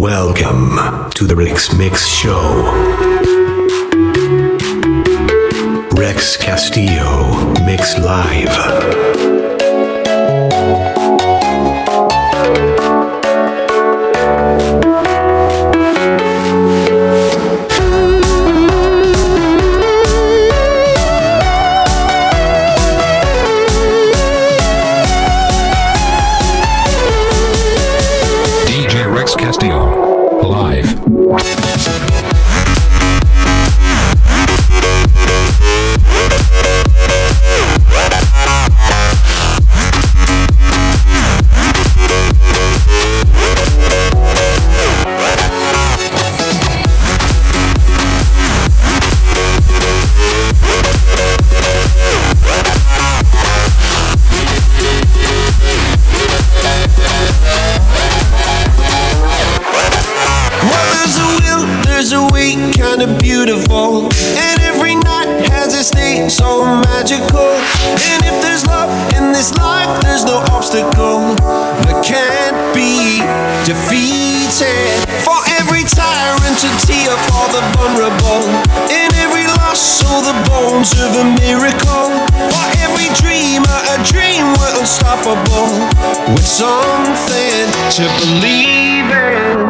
Welcome to the Rex Mix Show. Rex Castillo Mix Live. realms of a miracle. For every dreamer, a dream were unstoppable. With something to believe in.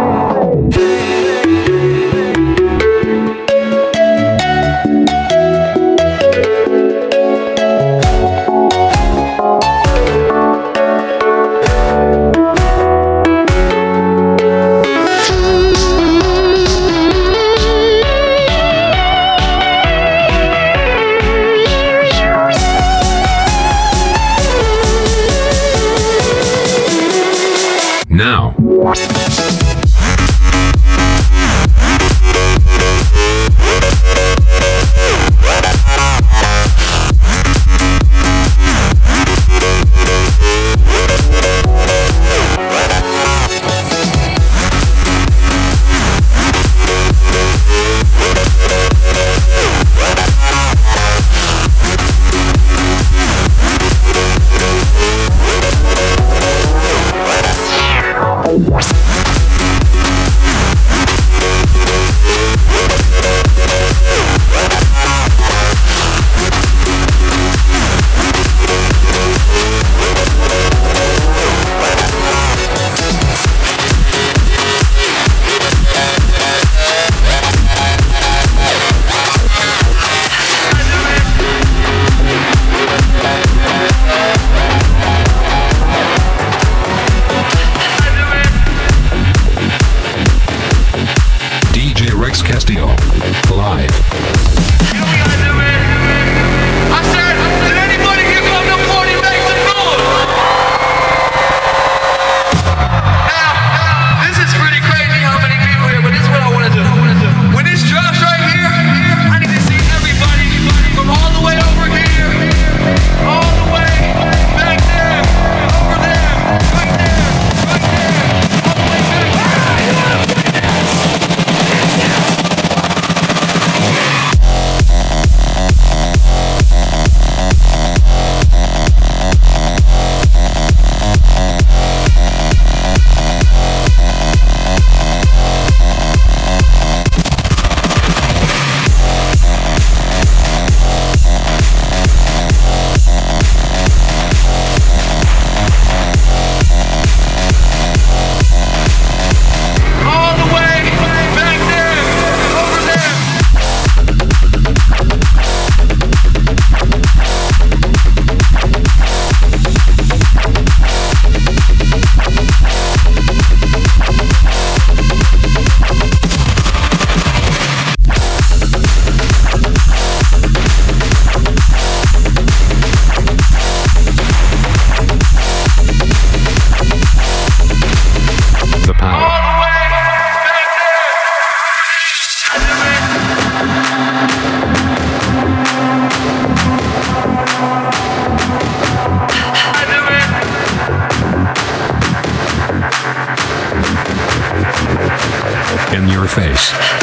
fez.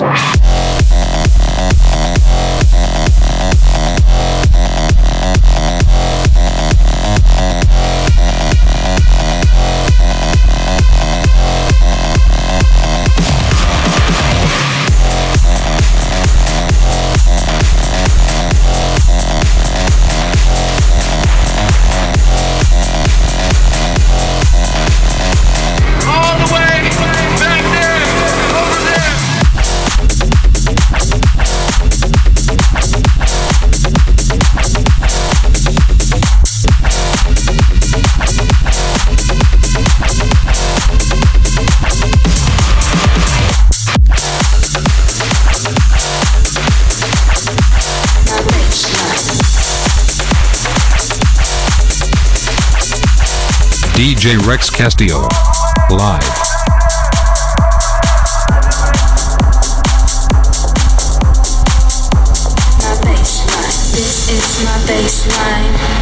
Your Rex Castillo. Live. This is my bassline.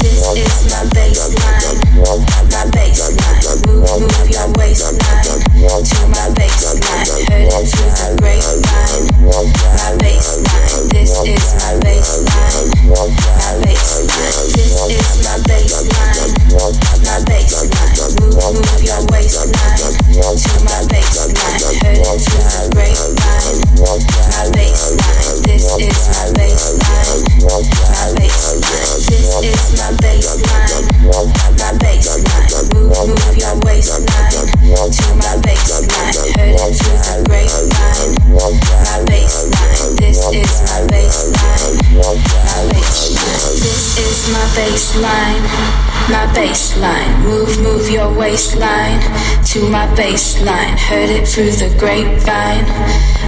This is. My bassline. To my bassline. Heard it through the grapevine.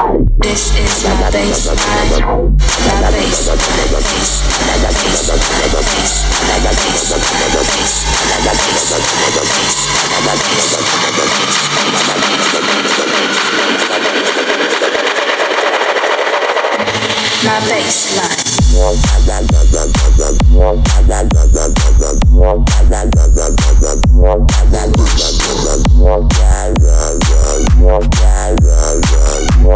This is my bassline. My bassline. Bassline. Bassline. Bassline. Bassline. Bassline. My bassline. This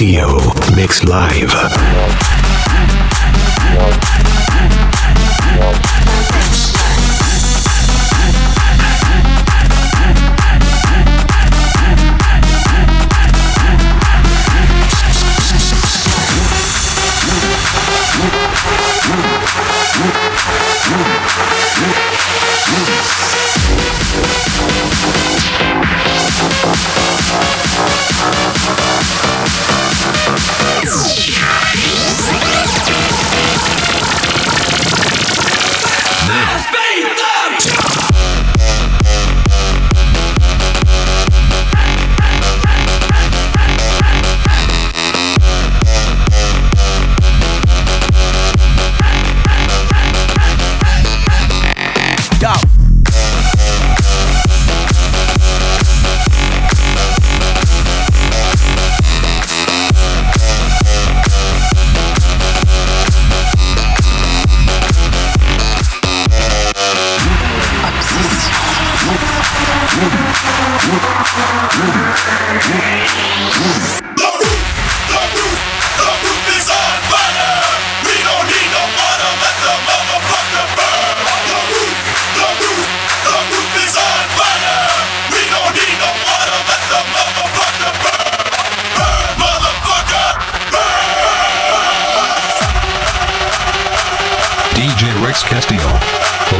Castillo, Mix Live.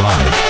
Live.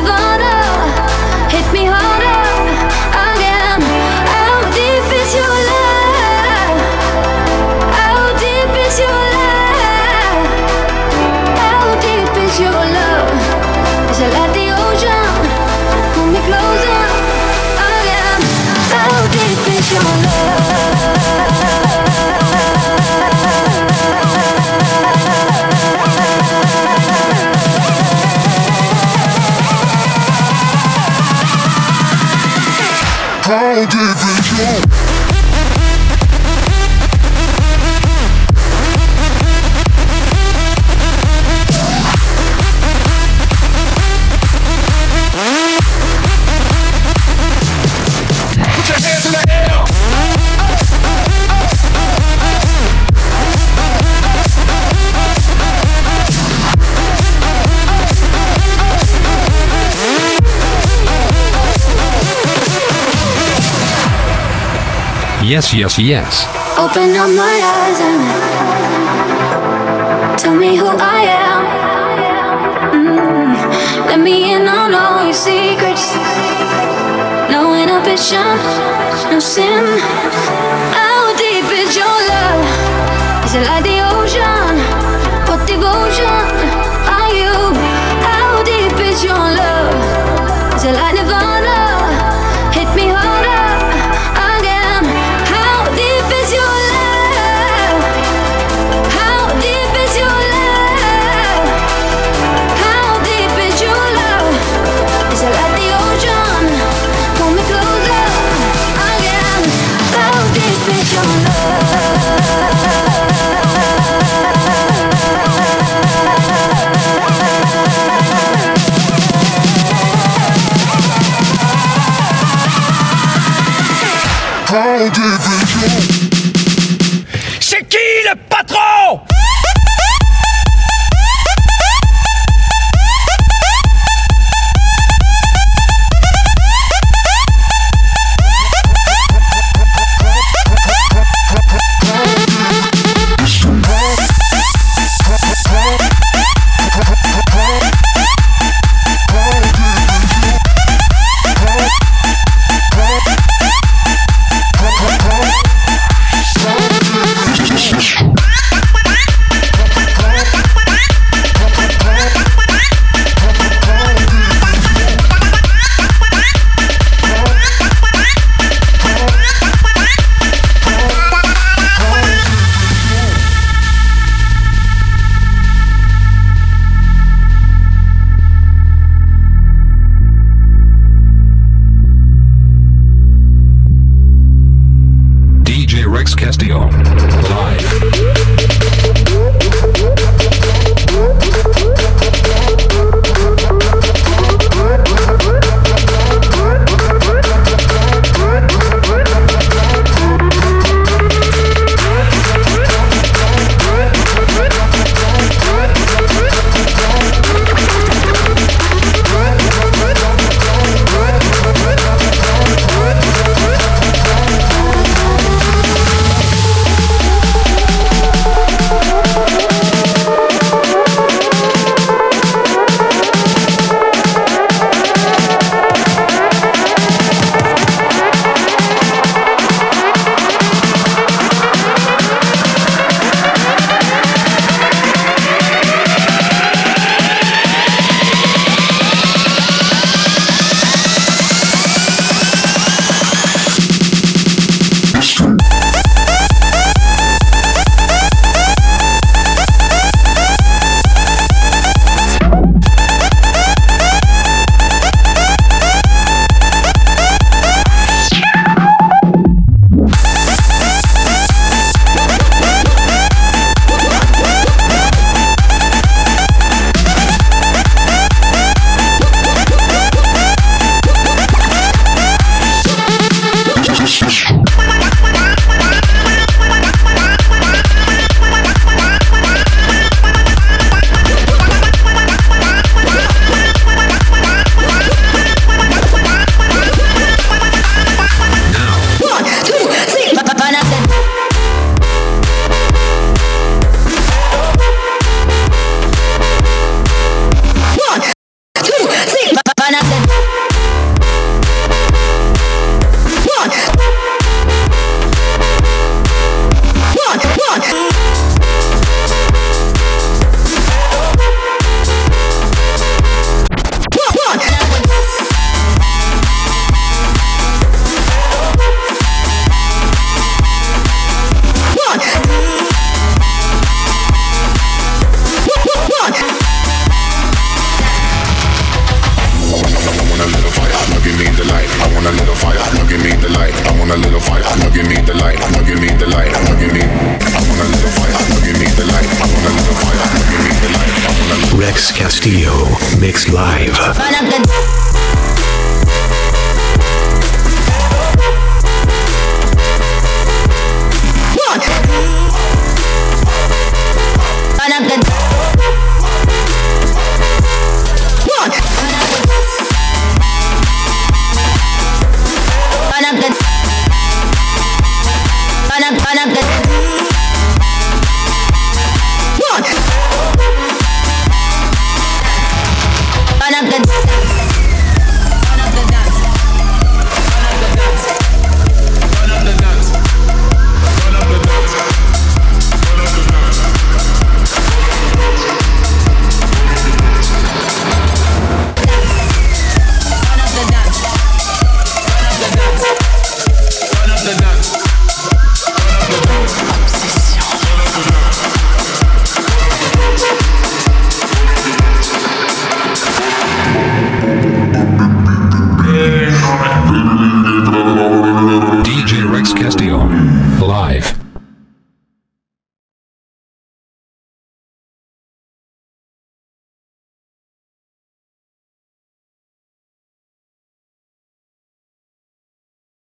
Yes, yes, yes. Open up my eyes and tell me who I am. Mm. Let me in on all your secrets. No inhibition, no sin.